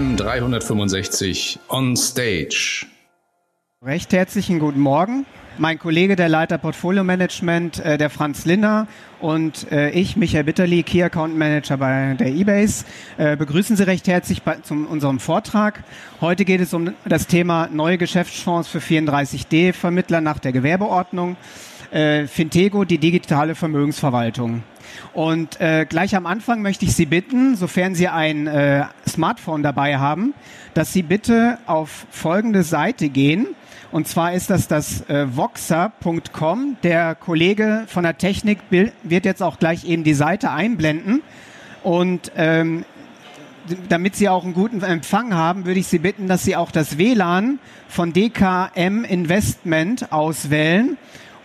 DKM 365 on stage. Recht herzlichen guten Morgen. Mein Kollege, der Leiter Portfolio Management, äh, der Franz Linner und äh, ich, Michael Bitterli, Key Account Manager bei der eBase, äh, begrüßen Sie recht herzlich zum, unserem Vortrag. Heute geht es um das Thema neue Geschäftsfonds für 34D Vermittler nach der Gewerbeordnung. Äh, Fintego, die digitale Vermögensverwaltung. Und äh, gleich am Anfang möchte ich Sie bitten, sofern Sie ein äh, Smartphone dabei haben, dass Sie bitte auf folgende Seite gehen. Und zwar ist das das äh, voxer.com. Der Kollege von der Technik wird jetzt auch gleich eben die Seite einblenden. Und ähm, damit Sie auch einen guten Empfang haben, würde ich Sie bitten, dass Sie auch das WLAN von DKM Investment auswählen.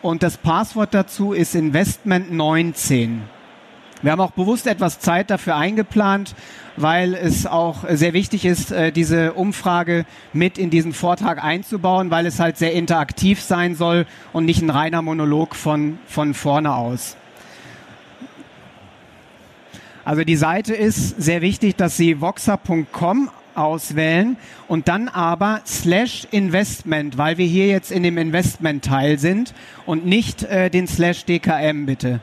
Und das Passwort dazu ist Investment 19. Wir haben auch bewusst etwas Zeit dafür eingeplant, weil es auch sehr wichtig ist, äh, diese Umfrage mit in diesen Vortrag einzubauen, weil es halt sehr interaktiv sein soll und nicht ein reiner Monolog von, von vorne aus. Also die Seite ist sehr wichtig, dass Sie voxer.com auswählen und dann aber slash Investment, weil wir hier jetzt in dem Investment-Teil sind und nicht äh, den slash DKM bitte.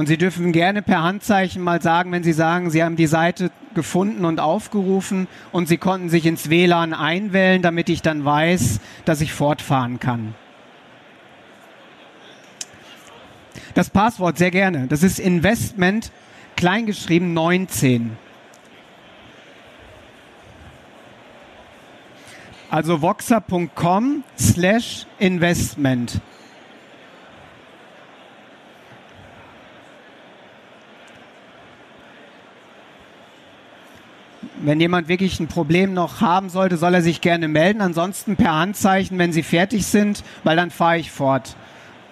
Und Sie dürfen gerne per Handzeichen mal sagen, wenn Sie sagen, Sie haben die Seite gefunden und aufgerufen und Sie konnten sich ins WLAN einwählen, damit ich dann weiß, dass ich fortfahren kann. Das Passwort sehr gerne. Das ist Investment kleingeschrieben 19. Also voxer.com slash investment. Wenn jemand wirklich ein Problem noch haben sollte, soll er sich gerne melden. Ansonsten per Handzeichen, wenn Sie fertig sind, weil dann fahre ich fort.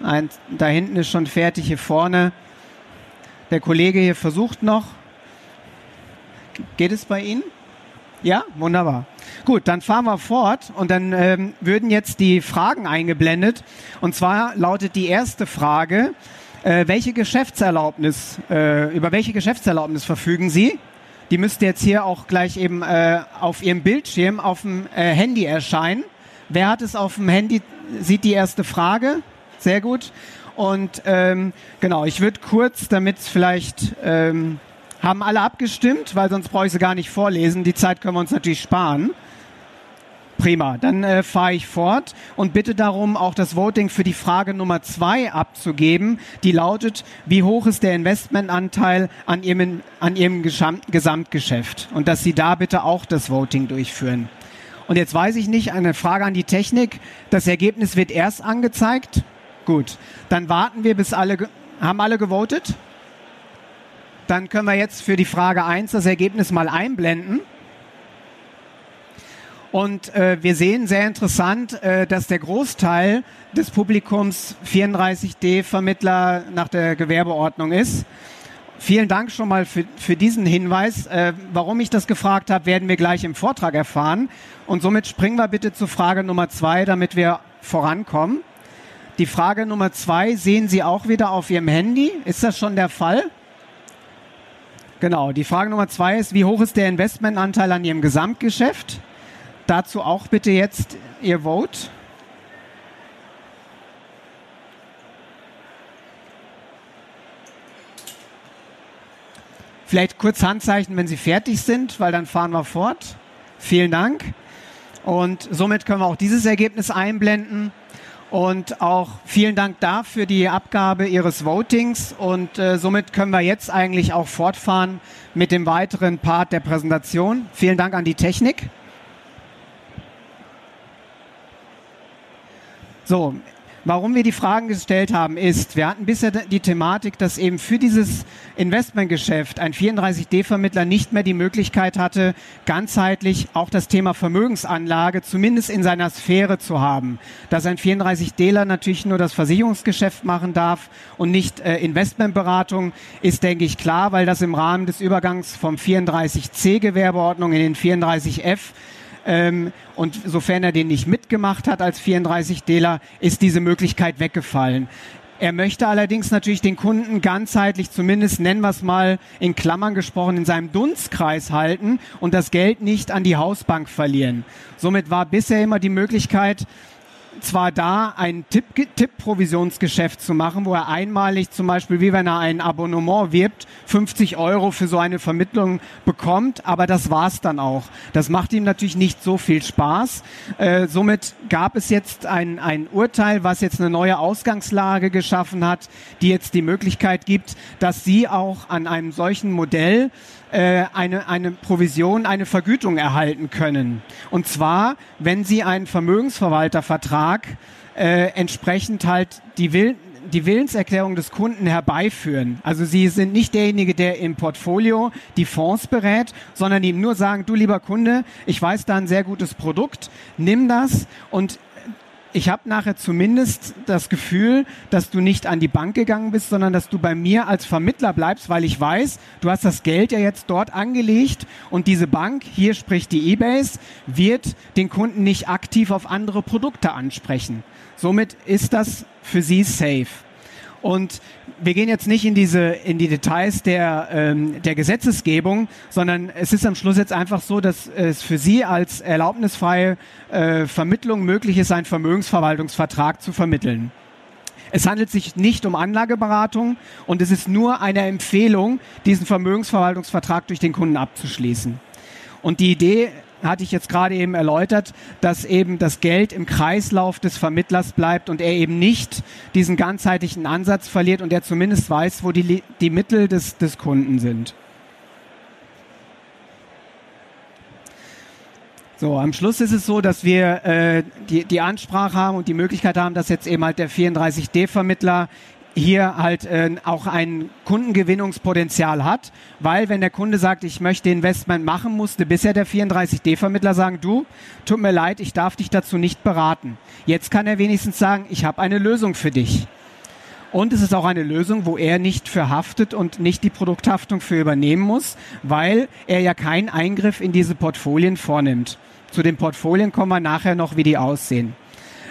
Ein, da hinten ist schon fertig, hier vorne. Der Kollege hier versucht noch. Geht es bei Ihnen? Ja, wunderbar. Gut, dann fahren wir fort und dann ähm, würden jetzt die Fragen eingeblendet. Und zwar lautet die erste Frage, äh, welche Geschäftserlaubnis, äh, über welche Geschäftserlaubnis verfügen Sie? Die müsste jetzt hier auch gleich eben äh, auf Ihrem Bildschirm auf dem äh, Handy erscheinen. Wer hat es auf dem Handy? Sieht die erste Frage. Sehr gut. Und ähm, genau, ich würde kurz, damit vielleicht ähm, haben alle abgestimmt, weil sonst brauche ich sie gar nicht vorlesen. Die Zeit können wir uns natürlich sparen. Prima, dann äh, fahre ich fort und bitte darum, auch das Voting für die Frage Nummer zwei abzugeben, die lautet, wie hoch ist der Investmentanteil an Ihrem, an Ihrem Gesamtgeschäft? Und dass Sie da bitte auch das Voting durchführen. Und jetzt weiß ich nicht, eine Frage an die Technik, das Ergebnis wird erst angezeigt. Gut, dann warten wir, bis alle, haben alle gewotet? Dann können wir jetzt für die Frage eins das Ergebnis mal einblenden. Und äh, wir sehen sehr interessant, äh, dass der Großteil des Publikums 34D-Vermittler nach der Gewerbeordnung ist. Vielen Dank schon mal für, für diesen Hinweis. Äh, warum ich das gefragt habe, werden wir gleich im Vortrag erfahren. Und somit springen wir bitte zu Frage Nummer zwei, damit wir vorankommen. Die Frage Nummer zwei sehen Sie auch wieder auf Ihrem Handy. Ist das schon der Fall? Genau. Die Frage Nummer zwei ist, wie hoch ist der Investmentanteil an Ihrem Gesamtgeschäft? Dazu auch bitte jetzt Ihr Vote. Vielleicht kurz Handzeichen, wenn Sie fertig sind, weil dann fahren wir fort. Vielen Dank. Und somit können wir auch dieses Ergebnis einblenden. Und auch vielen Dank dafür die Abgabe Ihres Votings. Und äh, somit können wir jetzt eigentlich auch fortfahren mit dem weiteren Part der Präsentation. Vielen Dank an die Technik. So, warum wir die Fragen gestellt haben, ist, wir hatten bisher die Thematik, dass eben für dieses Investmentgeschäft ein 34D-Vermittler nicht mehr die Möglichkeit hatte, ganzheitlich auch das Thema Vermögensanlage zumindest in seiner Sphäre zu haben. Dass ein 34Dler natürlich nur das Versicherungsgeschäft machen darf und nicht äh, Investmentberatung, ist, denke ich, klar, weil das im Rahmen des Übergangs vom 34C Gewerbeordnung in den 34F ähm, und sofern er den nicht mitgemacht hat als 34 Deler, ist diese Möglichkeit weggefallen. Er möchte allerdings natürlich den Kunden ganzheitlich, zumindest nennen wir es mal in Klammern gesprochen, in seinem Dunstkreis halten und das Geld nicht an die Hausbank verlieren. Somit war bisher immer die Möglichkeit, zwar da ein Tipp-Provisionsgeschäft zu machen, wo er einmalig zum Beispiel, wie wenn er ein Abonnement wirbt, 50 Euro für so eine Vermittlung bekommt, aber das war's dann auch. Das macht ihm natürlich nicht so viel Spaß. Äh, somit gab es jetzt ein, ein Urteil, was jetzt eine neue Ausgangslage geschaffen hat, die jetzt die Möglichkeit gibt, dass Sie auch an einem solchen Modell äh, eine, eine Provision, eine Vergütung erhalten können. Und zwar, wenn Sie einen Vermögensverwaltervertrag äh, entsprechend halt die Will die Willenserklärung des Kunden herbeiführen. Also Sie sind nicht derjenige, der im Portfolio die Fonds berät, sondern ihm nur sagen, du lieber Kunde, ich weiß da ein sehr gutes Produkt, nimm das und ich habe nachher zumindest das Gefühl, dass du nicht an die Bank gegangen bist, sondern dass du bei mir als Vermittler bleibst, weil ich weiß, du hast das Geld ja jetzt dort angelegt und diese Bank, hier spricht die eBase, wird den Kunden nicht aktiv auf andere Produkte ansprechen. Somit ist das für sie safe. Und wir gehen jetzt nicht in diese in die Details der ähm, der Gesetzesgebung, sondern es ist am Schluss jetzt einfach so, dass es für Sie als erlaubnisfreie äh, Vermittlung möglich ist, einen Vermögensverwaltungsvertrag zu vermitteln. Es handelt sich nicht um Anlageberatung und es ist nur eine Empfehlung, diesen Vermögensverwaltungsvertrag durch den Kunden abzuschließen. Und die Idee hatte ich jetzt gerade eben erläutert, dass eben das Geld im Kreislauf des Vermittlers bleibt und er eben nicht diesen ganzheitlichen Ansatz verliert und er zumindest weiß, wo die, die Mittel des, des Kunden sind. So, am Schluss ist es so, dass wir äh, die, die Ansprache haben und die Möglichkeit haben, dass jetzt eben halt der 34D-Vermittler hier halt äh, auch ein Kundengewinnungspotenzial hat, weil wenn der Kunde sagt, ich möchte Investment machen, musste bisher der 34D-Vermittler sagen, du, tut mir leid, ich darf dich dazu nicht beraten. Jetzt kann er wenigstens sagen, ich habe eine Lösung für dich. Und es ist auch eine Lösung, wo er nicht für haftet und nicht die Produkthaftung für übernehmen muss, weil er ja keinen Eingriff in diese Portfolien vornimmt. Zu den Portfolien kommen wir nachher noch, wie die aussehen.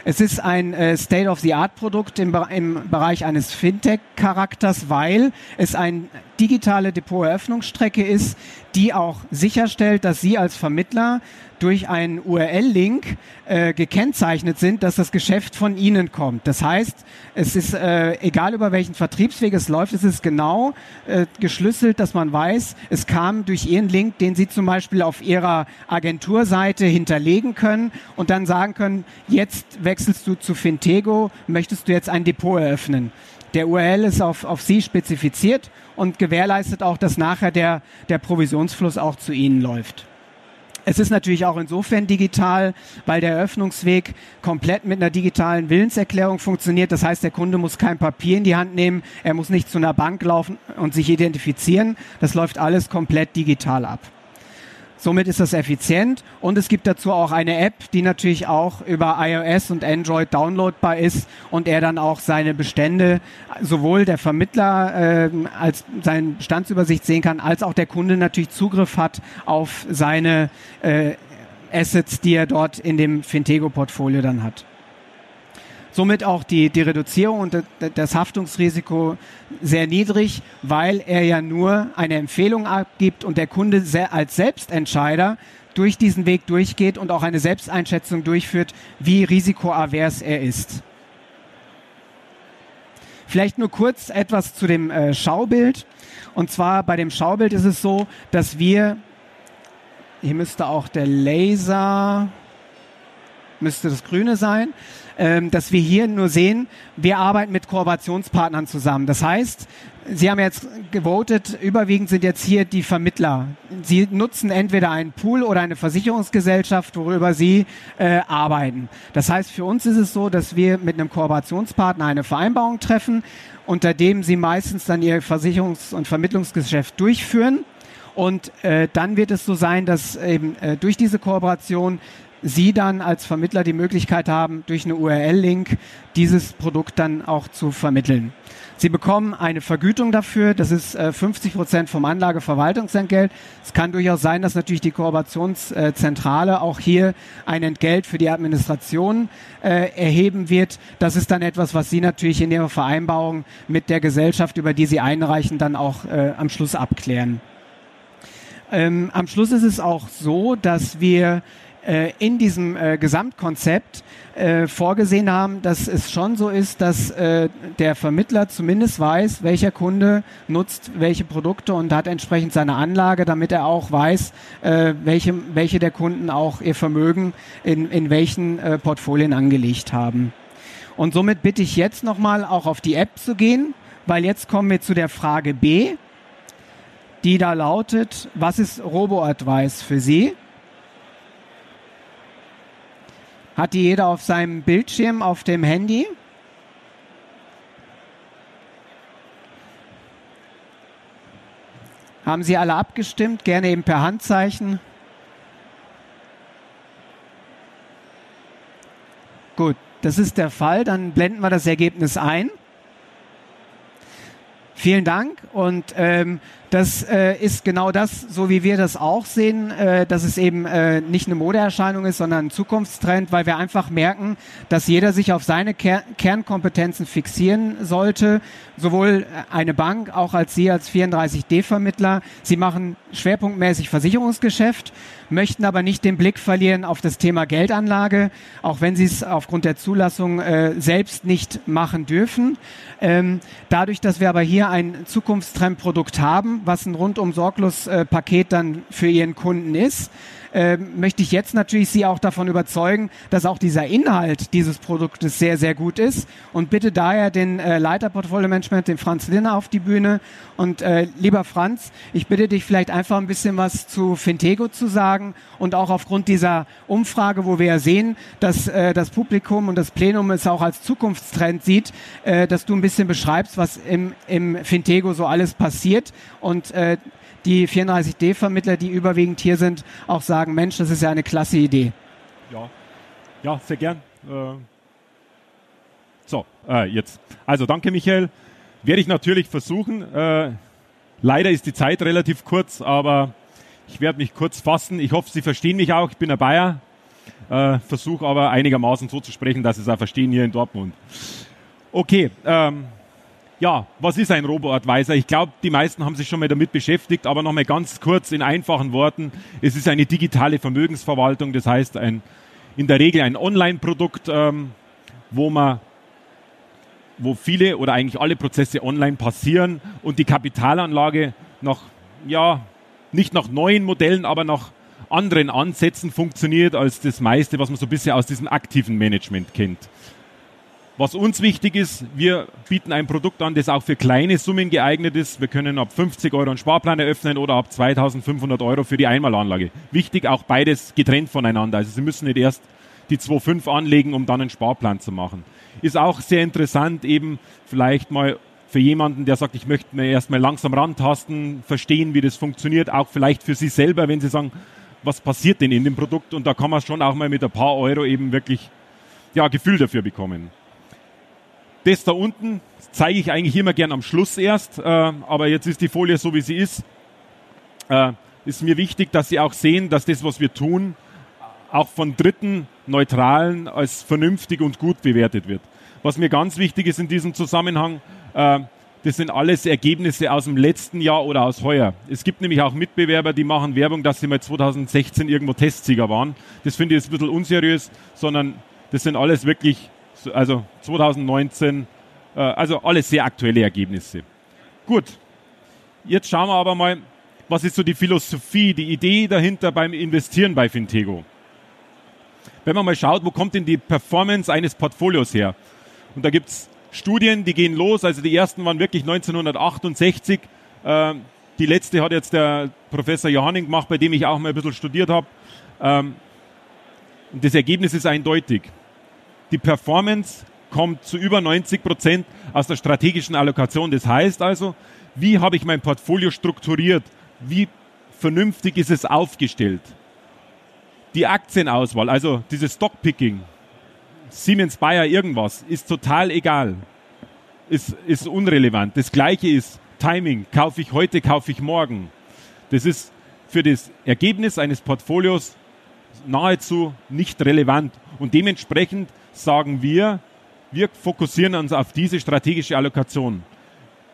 Es ist ein äh, State-of-the-Art-Produkt im, im Bereich eines Fintech-Charakters, weil es eine digitale Depoteröffnungsstrecke ist, die auch sicherstellt, dass Sie als Vermittler durch einen URL-Link äh, gekennzeichnet sind, dass das Geschäft von Ihnen kommt. Das heißt, es ist äh, egal über welchen Vertriebsweg es läuft, es ist genau äh, geschlüsselt, dass man weiß, es kam durch Ihren Link, den Sie zum Beispiel auf Ihrer Agenturseite hinterlegen können und dann sagen können, jetzt wechselst du zu Fintego, möchtest du jetzt ein Depot eröffnen. Der URL ist auf, auf Sie spezifiziert und gewährleistet auch, dass nachher der, der Provisionsfluss auch zu Ihnen läuft. Es ist natürlich auch insofern digital, weil der Eröffnungsweg komplett mit einer digitalen Willenserklärung funktioniert. Das heißt, der Kunde muss kein Papier in die Hand nehmen, er muss nicht zu einer Bank laufen und sich identifizieren. Das läuft alles komplett digital ab. Somit ist das effizient und es gibt dazu auch eine App, die natürlich auch über iOS und Android downloadbar ist und er dann auch seine Bestände, sowohl der Vermittler äh, als seine Bestandsübersicht sehen kann, als auch der Kunde natürlich Zugriff hat auf seine äh, Assets, die er dort in dem Fintego-Portfolio dann hat somit auch die, die Reduzierung und das Haftungsrisiko sehr niedrig, weil er ja nur eine Empfehlung abgibt und der Kunde als Selbstentscheider durch diesen Weg durchgeht und auch eine Selbsteinschätzung durchführt, wie risikoavers er ist. Vielleicht nur kurz etwas zu dem äh, Schaubild. Und zwar bei dem Schaubild ist es so, dass wir, hier müsste auch der Laser, müsste das Grüne sein, dass wir hier nur sehen, wir arbeiten mit Kooperationspartnern zusammen. Das heißt, Sie haben jetzt gewotet, überwiegend sind jetzt hier die Vermittler. Sie nutzen entweder einen Pool oder eine Versicherungsgesellschaft, worüber Sie äh, arbeiten. Das heißt, für uns ist es so, dass wir mit einem Kooperationspartner eine Vereinbarung treffen, unter dem Sie meistens dann Ihr Versicherungs- und Vermittlungsgeschäft durchführen. Und äh, dann wird es so sein, dass eben äh, durch diese Kooperation Sie dann als Vermittler die Möglichkeit haben, durch eine URL-Link dieses Produkt dann auch zu vermitteln. Sie bekommen eine Vergütung dafür, das ist äh, 50 Prozent vom Anlageverwaltungsentgelt. Es kann durchaus sein, dass natürlich die Kooperationszentrale auch hier ein Entgelt für die Administration äh, erheben wird. Das ist dann etwas, was Sie natürlich in Ihrer Vereinbarung mit der Gesellschaft, über die Sie einreichen, dann auch äh, am Schluss abklären. Ähm, am Schluss ist es auch so, dass wir äh, in diesem äh, Gesamtkonzept äh, vorgesehen haben, dass es schon so ist, dass äh, der Vermittler zumindest weiß, welcher Kunde nutzt welche Produkte und hat entsprechend seine Anlage, damit er auch weiß, äh, welche, welche der Kunden auch ihr Vermögen in, in welchen äh, Portfolien angelegt haben. Und somit bitte ich jetzt nochmal auch auf die App zu gehen, weil jetzt kommen wir zu der Frage B, die da lautet, was ist Robo-Advice für Sie? Hat die jeder auf seinem Bildschirm auf dem Handy? Haben Sie alle abgestimmt? Gerne eben per Handzeichen. Gut, das ist der Fall. Dann blenden wir das Ergebnis ein. Vielen Dank und ähm, das äh, ist genau das, so wie wir das auch sehen, äh, dass es eben äh, nicht eine Modeerscheinung ist, sondern ein Zukunftstrend, weil wir einfach merken, dass jeder sich auf seine Ker Kernkompetenzen fixieren sollte. Sowohl eine Bank, auch als Sie als 34D-Vermittler. Sie machen schwerpunktmäßig Versicherungsgeschäft, möchten aber nicht den Blick verlieren auf das Thema Geldanlage, auch wenn Sie es aufgrund der Zulassung äh, selbst nicht machen dürfen. Ähm, dadurch, dass wir aber hier ein Zukunftstrendprodukt haben, was ein rundum sorglos äh, Paket dann für Ihren Kunden ist, äh, möchte ich jetzt natürlich Sie auch davon überzeugen, dass auch dieser Inhalt dieses Produktes sehr, sehr gut ist und bitte daher den äh, Leiter Portfolio Management, den Franz Linner, auf die Bühne. Und äh, lieber Franz, ich bitte dich vielleicht einfach ein bisschen was zu Fintego zu sagen und auch aufgrund dieser Umfrage, wo wir ja sehen, dass äh, das Publikum und das Plenum es auch als Zukunftstrend sieht, äh, dass du ein bisschen beschreibst, was im, im Fintego so alles passiert und äh, die 34D-Vermittler, die überwiegend hier sind, auch sagen, Mensch, das ist ja eine klasse Idee. Ja, ja sehr gern. Äh, so, äh, jetzt. Also danke, Michael. Werde ich natürlich versuchen. Äh, leider ist die Zeit relativ kurz, aber ich werde mich kurz fassen. Ich hoffe, Sie verstehen mich auch. Ich bin ein Bayer. Äh, Versuche aber einigermaßen so zu sprechen, dass Sie es auch verstehen hier in Dortmund. Okay, ähm, ja, was ist ein Robo-Advisor? Ich glaube, die meisten haben sich schon mal damit beschäftigt, aber nochmal ganz kurz in einfachen Worten. Es ist eine digitale Vermögensverwaltung, das heißt ein, in der Regel ein Online-Produkt, ähm, wo man wo viele oder eigentlich alle Prozesse online passieren und die Kapitalanlage nach, ja, nicht nach neuen Modellen, aber nach anderen Ansätzen funktioniert als das meiste, was man so bisher aus diesem aktiven Management kennt. Was uns wichtig ist, wir bieten ein Produkt an, das auch für kleine Summen geeignet ist. Wir können ab 50 Euro einen Sparplan eröffnen oder ab 2500 Euro für die Einmalanlage. Wichtig auch beides getrennt voneinander. Also Sie müssen nicht erst die 2,5 anlegen, um dann einen Sparplan zu machen. Ist auch sehr interessant, eben vielleicht mal für jemanden, der sagt, ich möchte mir erstmal langsam rantasten, verstehen, wie das funktioniert, auch vielleicht für Sie selber, wenn Sie sagen, was passiert denn in dem Produkt? Und da kann man schon auch mal mit ein paar Euro eben wirklich ja, Gefühl dafür bekommen. Das da unten zeige ich eigentlich immer gern am Schluss erst, äh, aber jetzt ist die Folie so, wie sie ist. Äh, ist mir wichtig, dass Sie auch sehen, dass das, was wir tun, auch von Dritten, Neutralen als vernünftig und gut bewertet wird. Was mir ganz wichtig ist in diesem Zusammenhang, äh, das sind alles Ergebnisse aus dem letzten Jahr oder aus heuer. Es gibt nämlich auch Mitbewerber, die machen Werbung, dass sie mal 2016 irgendwo Testsieger waren. Das finde ich jetzt ein bisschen unseriös, sondern das sind alles wirklich also 2019, äh, also alles sehr aktuelle Ergebnisse. Gut, jetzt schauen wir aber mal, was ist so die Philosophie, die Idee dahinter beim Investieren bei Fintego. Wenn man mal schaut, wo kommt denn die Performance eines Portfolios her? Und da gibt es Studien, die gehen los, also die ersten waren wirklich 1968. Äh, die letzte hat jetzt der Professor Johanning gemacht, bei dem ich auch mal ein bisschen studiert habe. Ähm, das Ergebnis ist eindeutig. Die Performance kommt zu über 90 Prozent aus der strategischen Allokation. Das heißt also, wie habe ich mein Portfolio strukturiert? Wie vernünftig ist es aufgestellt? Die Aktienauswahl, also dieses Stockpicking, Siemens Bayer irgendwas, ist total egal. ist, ist unrelevant. Das gleiche ist Timing. Kaufe ich heute, kaufe ich morgen. Das ist für das Ergebnis eines Portfolios nahezu nicht relevant. Und dementsprechend sagen wir, wir fokussieren uns auf diese strategische Allokation.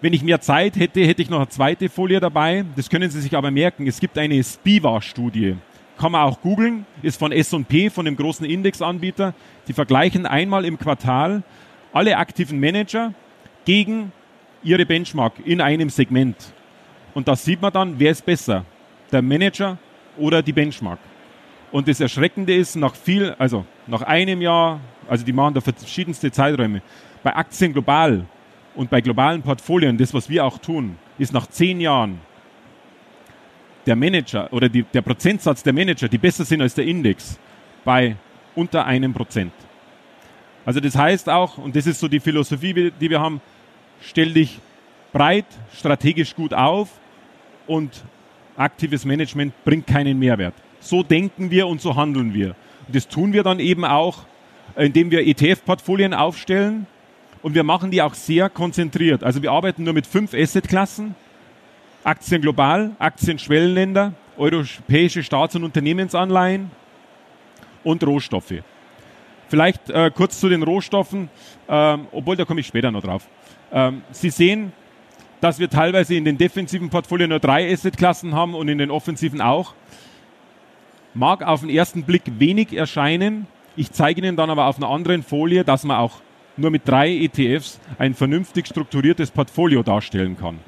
Wenn ich mehr Zeit hätte, hätte ich noch eine zweite Folie dabei. Das können Sie sich aber merken. Es gibt eine Spiva-Studie. Kann man auch googeln. Ist von S&P, von dem großen Indexanbieter. Die vergleichen einmal im Quartal alle aktiven Manager gegen ihre Benchmark in einem Segment. Und da sieht man dann, wer ist besser. Der Manager oder die Benchmark. Und das Erschreckende ist, nach viel, also nach einem Jahr, also die machen da verschiedenste Zeiträume. Bei Aktien global und bei globalen Portfolien, das, was wir auch tun, ist nach zehn Jahren der Manager oder die, der Prozentsatz der Manager, die besser sind als der Index, bei unter einem Prozent. Also das heißt auch, und das ist so die Philosophie, die wir haben, stell dich breit, strategisch gut auf und aktives Management bringt keinen Mehrwert. So denken wir und so handeln wir. Und das tun wir dann eben auch, indem wir ETF-Portfolien aufstellen und wir machen die auch sehr konzentriert. Also wir arbeiten nur mit fünf Assetklassen. Aktien global, Aktien Schwellenländer, europäische Staats- und Unternehmensanleihen und Rohstoffe. Vielleicht äh, kurz zu den Rohstoffen, ähm, obwohl da komme ich später noch drauf. Ähm, Sie sehen, dass wir teilweise in den defensiven Portfolien nur drei Assetklassen haben und in den offensiven auch. Mag auf den ersten Blick wenig erscheinen. Ich zeige Ihnen dann aber auf einer anderen Folie, dass man auch nur mit drei ETFs ein vernünftig strukturiertes Portfolio darstellen kann.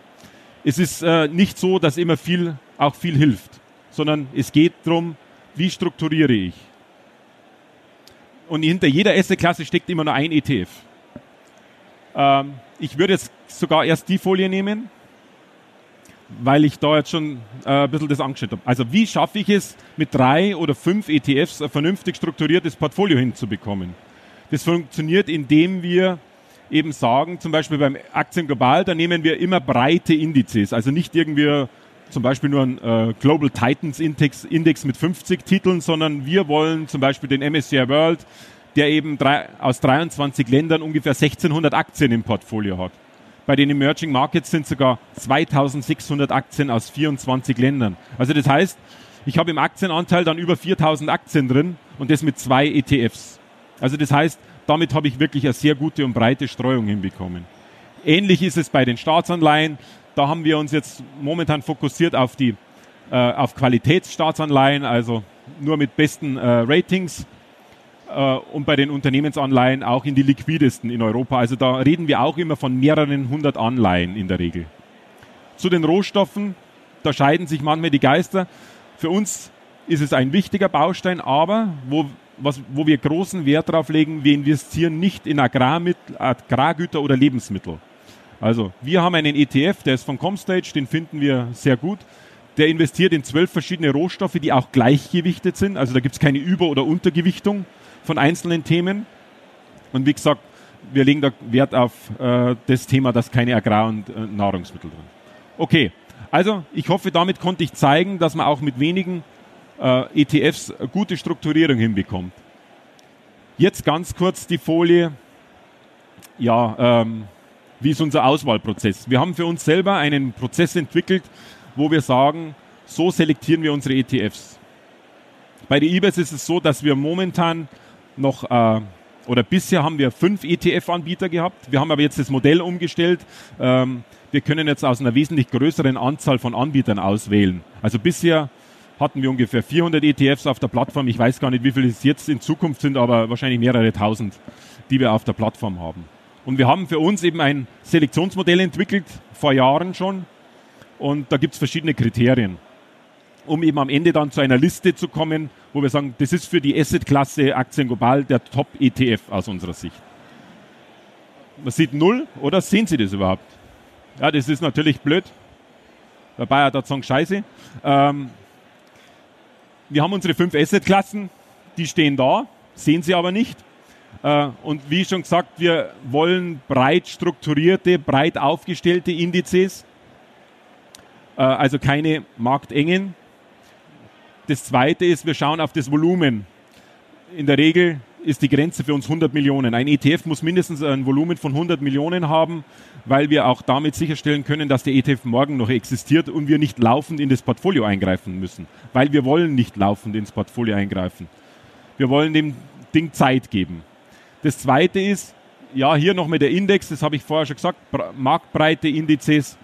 Es ist äh, nicht so, dass immer viel auch viel hilft, sondern es geht darum, wie strukturiere ich. Und hinter jeder Assetklasse steckt immer nur ein ETF. Ähm, ich würde jetzt sogar erst die Folie nehmen, weil ich da jetzt schon äh, ein bisschen das angeschaut habe. Also wie schaffe ich es, mit drei oder fünf ETFs ein vernünftig strukturiertes Portfolio hinzubekommen? Das funktioniert, indem wir eben sagen, zum Beispiel beim Aktien global, da nehmen wir immer breite Indizes, also nicht irgendwie zum Beispiel nur ein äh, Global Titans Index, Index mit 50 Titeln, sondern wir wollen zum Beispiel den MSCI World, der eben drei, aus 23 Ländern ungefähr 1600 Aktien im Portfolio hat. Bei den Emerging Markets sind sogar 2600 Aktien aus 24 Ländern. Also das heißt, ich habe im Aktienanteil dann über 4000 Aktien drin und das mit zwei ETFs. Also das heißt, damit habe ich wirklich eine sehr gute und breite Streuung hinbekommen. Ähnlich ist es bei den Staatsanleihen. Da haben wir uns jetzt momentan fokussiert auf die äh, auf Qualitätsstaatsanleihen, also nur mit besten äh, Ratings und bei den Unternehmensanleihen auch in die liquidesten in Europa. Also da reden wir auch immer von mehreren hundert Anleihen in der Regel. Zu den Rohstoffen, da scheiden sich manchmal die Geister. Für uns ist es ein wichtiger Baustein, aber wo was, wo wir großen Wert darauf legen, wir investieren nicht in Agrarmittel, Agrargüter oder Lebensmittel. Also wir haben einen ETF, der ist von Comstage, den finden wir sehr gut. Der investiert in zwölf verschiedene Rohstoffe, die auch gleichgewichtet sind. Also da gibt es keine Über- oder Untergewichtung von einzelnen Themen. Und wie gesagt, wir legen da Wert auf äh, das Thema, dass keine Agrar- und äh, Nahrungsmittel drin. Okay, also ich hoffe, damit konnte ich zeigen, dass man auch mit wenigen äh, ETFs gute Strukturierung hinbekommt. Jetzt ganz kurz die Folie. Ja, ähm, wie ist unser Auswahlprozess? Wir haben für uns selber einen Prozess entwickelt, wo wir sagen, so selektieren wir unsere ETFs. Bei der eBay ist es so, dass wir momentan noch äh, oder bisher haben wir fünf ETF-Anbieter gehabt. Wir haben aber jetzt das Modell umgestellt. Ähm, wir können jetzt aus einer wesentlich größeren Anzahl von Anbietern auswählen. Also bisher hatten wir ungefähr 400 ETFs auf der Plattform. Ich weiß gar nicht, wie viele es jetzt in Zukunft sind, aber wahrscheinlich mehrere tausend, die wir auf der Plattform haben. Und wir haben für uns eben ein Selektionsmodell entwickelt, vor Jahren schon. Und da gibt es verschiedene Kriterien, um eben am Ende dann zu einer Liste zu kommen, wo wir sagen, das ist für die Asset-Klasse Aktien global der Top-ETF aus unserer Sicht. Man sieht null, oder sehen Sie das überhaupt? Ja, das ist natürlich blöd. Der Bayer hat sagen, scheiße. Ähm, wir haben unsere fünf Asset-Klassen, die stehen da, sehen Sie aber nicht. Äh, und wie schon gesagt, wir wollen breit strukturierte, breit aufgestellte Indizes, äh, also keine marktengen. Das zweite ist, wir schauen auf das Volumen. In der Regel ist die Grenze für uns 100 Millionen. Ein ETF muss mindestens ein Volumen von 100 Millionen haben, weil wir auch damit sicherstellen können, dass der ETF morgen noch existiert und wir nicht laufend in das Portfolio eingreifen müssen. Weil wir wollen nicht laufend ins Portfolio eingreifen. Wir wollen dem Ding Zeit geben. Das zweite ist, ja, hier noch mit der Index, das habe ich vorher schon gesagt, Marktbreite Indizes.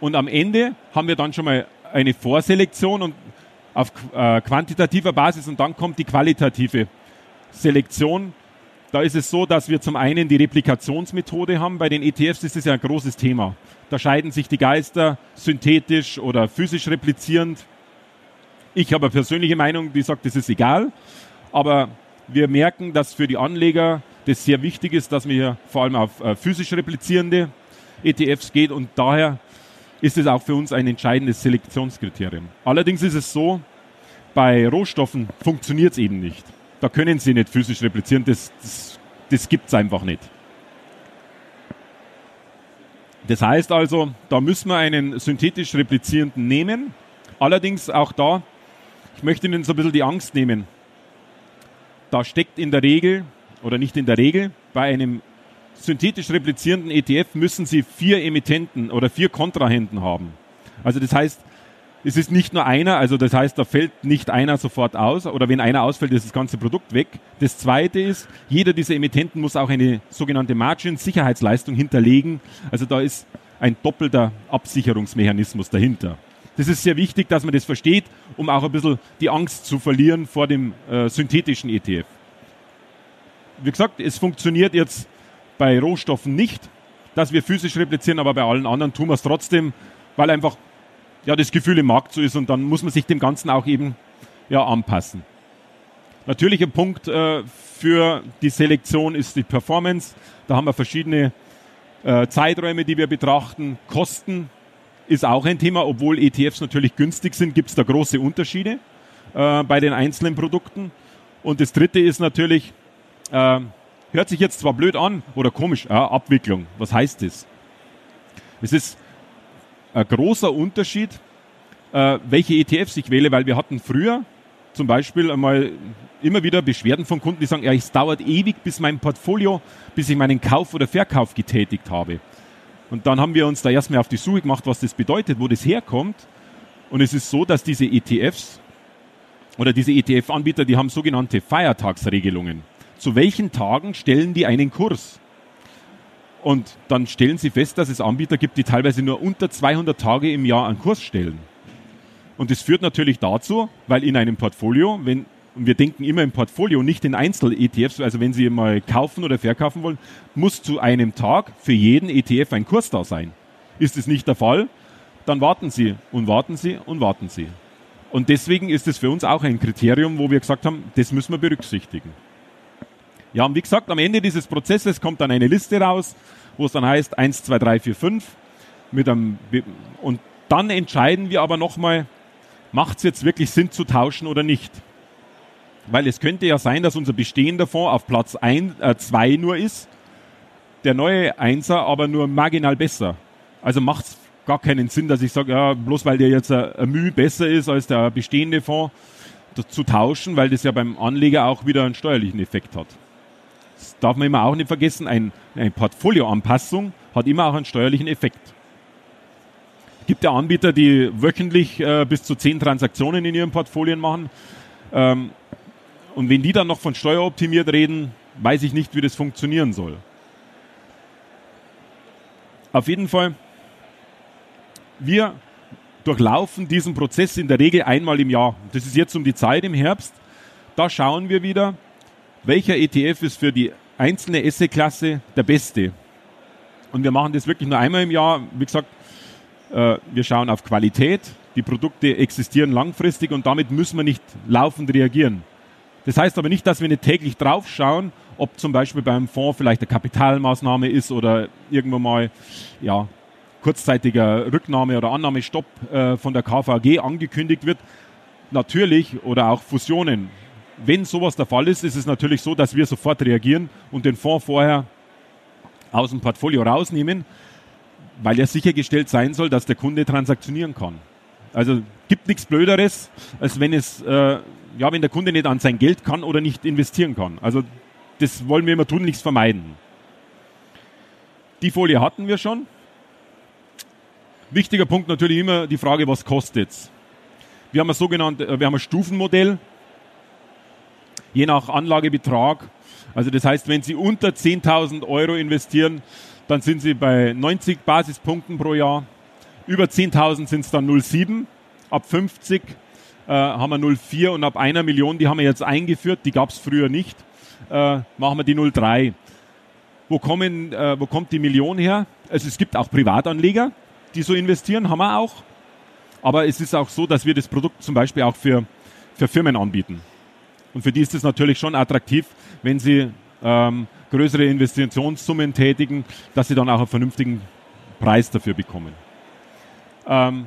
Und am Ende haben wir dann schon mal eine Vorselektion und auf äh, quantitativer Basis und dann kommt die qualitative Selektion. Da ist es so, dass wir zum einen die Replikationsmethode haben. Bei den ETFs ist es ja ein großes Thema. Da scheiden sich die Geister synthetisch oder physisch replizierend. Ich habe eine persönliche Meinung, die sagt, das ist egal. Aber wir merken, dass für die Anleger das sehr wichtig ist, dass wir vor allem auf äh, physisch replizierende ETFs geht und daher ist es auch für uns ein entscheidendes Selektionskriterium. Allerdings ist es so, bei Rohstoffen funktioniert es eben nicht. Da können sie nicht physisch replizieren, das, das, das gibt es einfach nicht. Das heißt also, da müssen wir einen synthetisch replizierenden nehmen. Allerdings auch da, ich möchte Ihnen so ein bisschen die Angst nehmen. Da steckt in der Regel, oder nicht in der Regel, bei einem synthetisch replizierenden ETF müssen Sie vier Emittenten oder vier Kontrahenten haben. Also das heißt, es ist nicht nur einer, also das heißt, da fällt nicht einer sofort aus oder wenn einer ausfällt, ist das ganze Produkt weg. Das zweite ist, jeder dieser Emittenten muss auch eine sogenannte Margin-Sicherheitsleistung hinterlegen. Also da ist ein doppelter Absicherungsmechanismus dahinter. Das ist sehr wichtig, dass man das versteht, um auch ein bisschen die Angst zu verlieren vor dem äh, synthetischen ETF. Wie gesagt, es funktioniert jetzt bei Rohstoffen nicht, dass wir physisch replizieren, aber bei allen anderen tun wir es trotzdem, weil einfach ja, das Gefühl im Markt so ist und dann muss man sich dem Ganzen auch eben ja, anpassen. Natürlich ein Punkt äh, für die Selektion ist die Performance. Da haben wir verschiedene äh, Zeiträume, die wir betrachten. Kosten ist auch ein Thema, obwohl ETFs natürlich günstig sind, gibt es da große Unterschiede äh, bei den einzelnen Produkten. Und das dritte ist natürlich, äh, hört sich jetzt zwar blöd an oder komisch, ja, Abwicklung. Was heißt das? Es ist ein großer Unterschied, äh, welche ETFs ich wähle, weil wir hatten früher zum Beispiel einmal immer wieder Beschwerden von Kunden, die sagen, ja, es dauert ewig, bis mein Portfolio, bis ich meinen Kauf oder Verkauf getätigt habe. Und dann haben wir uns da erstmal auf die Suche gemacht, was das bedeutet, wo das herkommt. Und es ist so, dass diese ETFs oder diese ETF-Anbieter, die haben sogenannte Feiertagsregelungen. Zu welchen Tagen stellen die einen Kurs? Und dann stellen sie fest, dass es Anbieter gibt, die teilweise nur unter 200 Tage im Jahr einen Kurs stellen. Und das führt natürlich dazu, weil in einem Portfolio, wenn und wir denken immer im Portfolio, nicht in Einzel-ETFs, also wenn Sie mal kaufen oder verkaufen wollen, muss zu einem Tag für jeden ETF ein Kurs da sein. Ist es nicht der Fall, dann warten Sie und warten Sie und warten Sie. Und deswegen ist es für uns auch ein Kriterium, wo wir gesagt haben, das müssen wir berücksichtigen. Ja, und wie gesagt, am Ende dieses Prozesses kommt dann eine Liste raus, wo es dann heißt 1, 2, 3, 4, 5. Mit einem, und dann entscheiden wir aber nochmal, macht es jetzt wirklich Sinn zu tauschen oder nicht? Weil es könnte ja sein, dass unser bestehender Fonds auf Platz 2 äh, nur ist, der neue Einser aber nur marginal besser. Also macht es gar keinen Sinn, dass ich sage, ja, bloß weil der jetzt ein, ein Mühe besser ist als der bestehende Fonds, zu tauschen, weil das ja beim Anleger auch wieder einen steuerlichen Effekt hat darf man immer auch nicht vergessen, ein, eine Portfolioanpassung hat immer auch einen steuerlichen Effekt. Es gibt ja Anbieter, die wöchentlich äh, bis zu zehn Transaktionen in ihren Portfolien machen. Ähm, und wenn die dann noch von steueroptimiert reden, weiß ich nicht, wie das funktionieren soll. Auf jeden Fall, wir durchlaufen diesen Prozess in der Regel einmal im Jahr. Das ist jetzt um die Zeit im Herbst. Da schauen wir wieder, welcher ETF ist für die einzelne Esse-Klasse der beste. Und wir machen das wirklich nur einmal im Jahr. Wie gesagt, äh, wir schauen auf Qualität. Die Produkte existieren langfristig und damit müssen wir nicht laufend reagieren. Das heißt aber nicht, dass wir nicht täglich drauf schauen, ob zum Beispiel beim Fonds vielleicht eine Kapitalmaßnahme ist oder irgendwo mal ja, kurzzeitiger Rücknahme oder Annahmestopp äh, von der KVG angekündigt wird. Natürlich oder auch Fusionen wenn sowas der Fall ist, ist es natürlich so, dass wir sofort reagieren und den Fonds vorher aus dem Portfolio rausnehmen, weil ja sichergestellt sein soll, dass der Kunde transaktionieren kann. Also gibt nichts Blöderes, als wenn es äh, ja, wenn der Kunde nicht an sein Geld kann oder nicht investieren kann. Also das wollen wir immer tunlichst vermeiden. Die Folie hatten wir schon. Wichtiger Punkt natürlich immer die Frage, was kostet es? Wir haben ein sogenanntes, äh, wir haben ein Stufenmodell, je nach Anlagebetrag. Also das heißt, wenn Sie unter 10.000 Euro investieren, dann sind Sie bei 90 Basispunkten pro Jahr. Über 10.000 sind es dann 0,7. Ab 50 äh, haben wir 0,4 und ab einer Million, die haben wir jetzt eingeführt, die gab es früher nicht, äh, machen wir die 0,3. Wo, äh, wo kommt die Million her? Also es gibt auch Privatanleger, die so investieren, haben wir auch. Aber es ist auch so, dass wir das Produkt zum Beispiel auch für, für Firmen anbieten. Und für die ist es natürlich schon attraktiv, wenn sie ähm, größere Investitionssummen tätigen, dass sie dann auch einen vernünftigen Preis dafür bekommen. Ähm,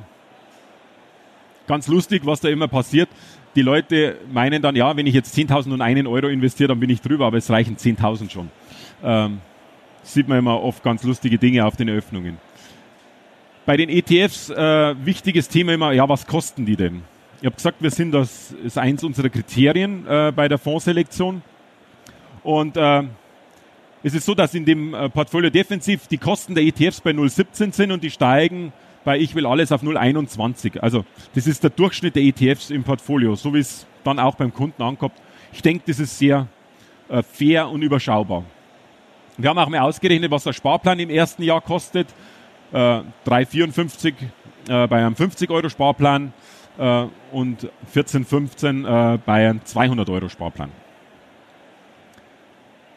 ganz lustig, was da immer passiert. Die Leute meinen dann, ja, wenn ich jetzt 10.000 und einen Euro investiere, dann bin ich drüber, aber es reichen 10.000 schon. Ähm, sieht man immer oft ganz lustige Dinge auf den Eröffnungen. Bei den ETFs äh, wichtiges Thema immer, ja, was kosten die denn? Ich habe gesagt, wir sind das ist eins unserer Kriterien äh, bei der Fondsselektion. Und äh, es ist so, dass in dem äh, Portfolio defensiv die Kosten der ETFs bei 0,17 sind und die steigen bei Ich will alles auf 0,21. Also das ist der Durchschnitt der ETFs im Portfolio, so wie es dann auch beim Kunden ankommt. Ich denke, das ist sehr äh, fair und überschaubar. Wir haben auch mal ausgerechnet, was der Sparplan im ersten Jahr kostet. Äh, 3,54 äh, bei einem 50 Euro Sparplan äh, und 14,15 äh, bei einem 200 Euro Sparplan.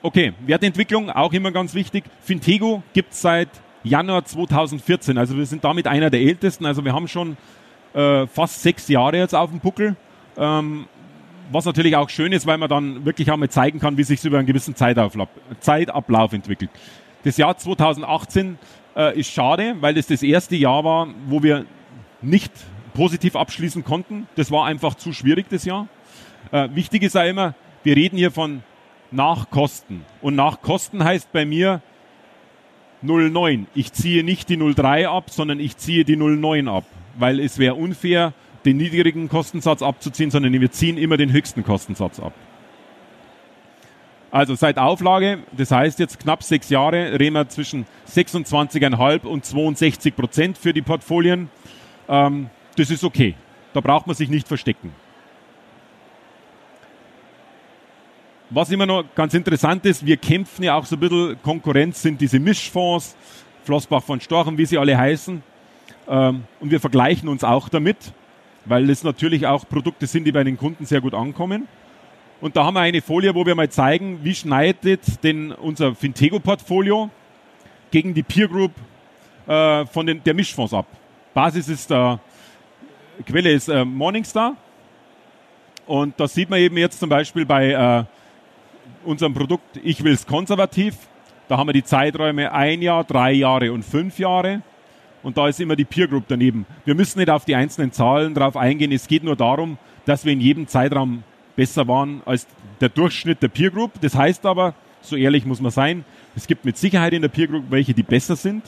Okay, Wertentwicklung auch immer ganz wichtig. Fintego gibt es seit Januar 2014. Also wir sind damit einer der ältesten. Also wir haben schon äh, fast sechs Jahre jetzt auf dem Buckel. Ähm, was natürlich auch schön ist, weil man dann wirklich einmal zeigen kann, wie sich es über einen gewissen Zeitablauf, Zeitablauf entwickelt. Das Jahr 2018 äh, ist schade, weil es das, das erste Jahr war, wo wir nicht positiv abschließen konnten. Das war einfach zu schwierig, das Jahr. Äh, wichtig ist auch immer, wir reden hier von nach Kosten. Und nach Kosten heißt bei mir 09. Ich ziehe nicht die 03 ab, sondern ich ziehe die 09 ab, weil es wäre unfair, den niedrigen Kostensatz abzuziehen, sondern wir ziehen immer den höchsten Kostensatz ab. Also seit Auflage, das heißt jetzt knapp sechs Jahre, reden wir zwischen 26,5 und 62 Prozent für die Portfolien. Ähm, das ist okay. Da braucht man sich nicht verstecken. Was immer noch ganz interessant ist, wir kämpfen ja auch so ein bisschen, Konkurrenz sind diese Mischfonds, Flossbach von Storchen, wie sie alle heißen. Ähm, und wir vergleichen uns auch damit, weil es natürlich auch Produkte sind, die bei den Kunden sehr gut ankommen. Und da haben wir eine Folie, wo wir mal zeigen, wie schneidet denn unser Fintego-Portfolio gegen die Peer Group äh, von den, der Mischfonds ab. Basis ist da, Quelle ist äh, Morningstar. Und da sieht man eben jetzt zum Beispiel bei äh, unserem Produkt Ich will es konservativ. Da haben wir die Zeiträume ein Jahr, drei Jahre und fünf Jahre. Und da ist immer die Peer Group daneben. Wir müssen nicht auf die einzelnen Zahlen drauf eingehen. Es geht nur darum, dass wir in jedem Zeitraum besser waren als der Durchschnitt der Peer Group. Das heißt aber, so ehrlich muss man sein, es gibt mit Sicherheit in der Peer Group welche, die besser sind,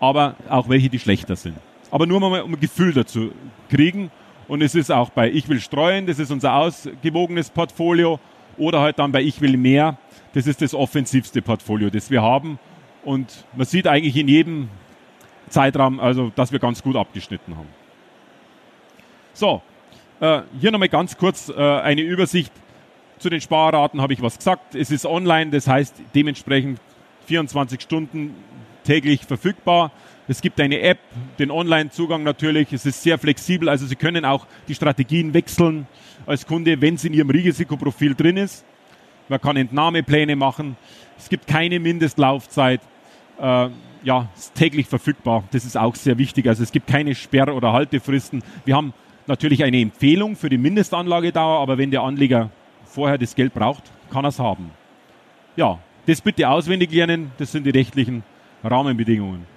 aber auch welche, die schlechter sind. Aber nur mal, um ein Gefühl dazu kriegen. Und es ist auch bei Ich will streuen, das ist unser ausgewogenes Portfolio oder halt dann bei Ich will mehr. Das ist das offensivste Portfolio, das wir haben. Und man sieht eigentlich in jedem Zeitraum, also, dass wir ganz gut abgeschnitten haben. So, äh, hier nochmal ganz kurz äh, eine Übersicht. Zu den Sparraten habe ich was gesagt. Es ist online, das heißt dementsprechend 24 Stunden täglich verfügbar. Es gibt eine App, den Online-Zugang natürlich. Es ist sehr flexibel, also Sie können auch die Strategien wechseln als Kunde, wenn es in Ihrem Risikoprofil drin ist. Man kann Entnahmepläne machen. Es gibt keine Mindestlaufzeit. Äh, ja, ist täglich verfügbar. Das ist auch sehr wichtig. Also es gibt keine Sperr- oder Haltefristen. Wir haben natürlich eine Empfehlung für die Mindestanlagedauer, aber wenn der Anleger vorher das Geld braucht, kann er es haben. Ja, das bitte auswendig lernen. Das sind die rechtlichen Rahmenbedingungen.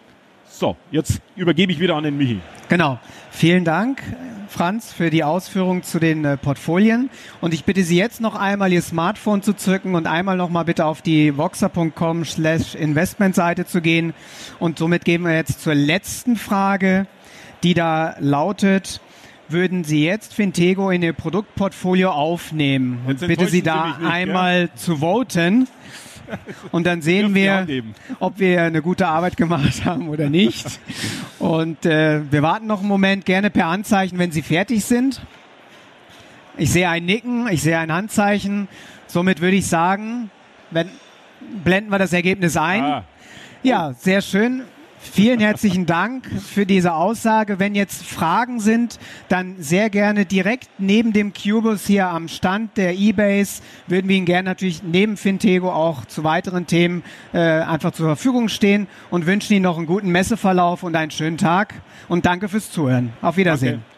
So, jetzt übergebe ich wieder an den Michi. Genau. Vielen Dank, Franz, für die Ausführung zu den äh, Portfolien. Und ich bitte Sie jetzt noch einmal Ihr Smartphone zu zücken und einmal noch mal bitte auf die voxer.com slash Investmentseite zu gehen. Und somit gehen wir jetzt zur letzten Frage, die da lautet, würden Sie jetzt Fintego in Ihr Produktportfolio aufnehmen? Und bitte Sie da Sie nicht, einmal zu voten. Und dann sehen wir, ob wir eine gute Arbeit gemacht haben oder nicht. Und äh, wir warten noch einen Moment, gerne per Handzeichen, wenn Sie fertig sind. Ich sehe ein Nicken, ich sehe ein Handzeichen. Somit würde ich sagen, wenn, blenden wir das Ergebnis ein. Ah, Ja, sehr schön. Vielen herzlichen Dank für diese Aussage. Wenn jetzt Fragen sind, dann sehr gerne direkt neben dem Cubus hier am Stand der eBase würden wir Ihnen gerne natürlich neben Fintego auch zu weiteren Themen äh, einfach zur Verfügung stehen und wünschen Ihnen noch einen guten Messeverlauf und einen schönen Tag und danke fürs Zuhören. Auf Wiedersehen. danke.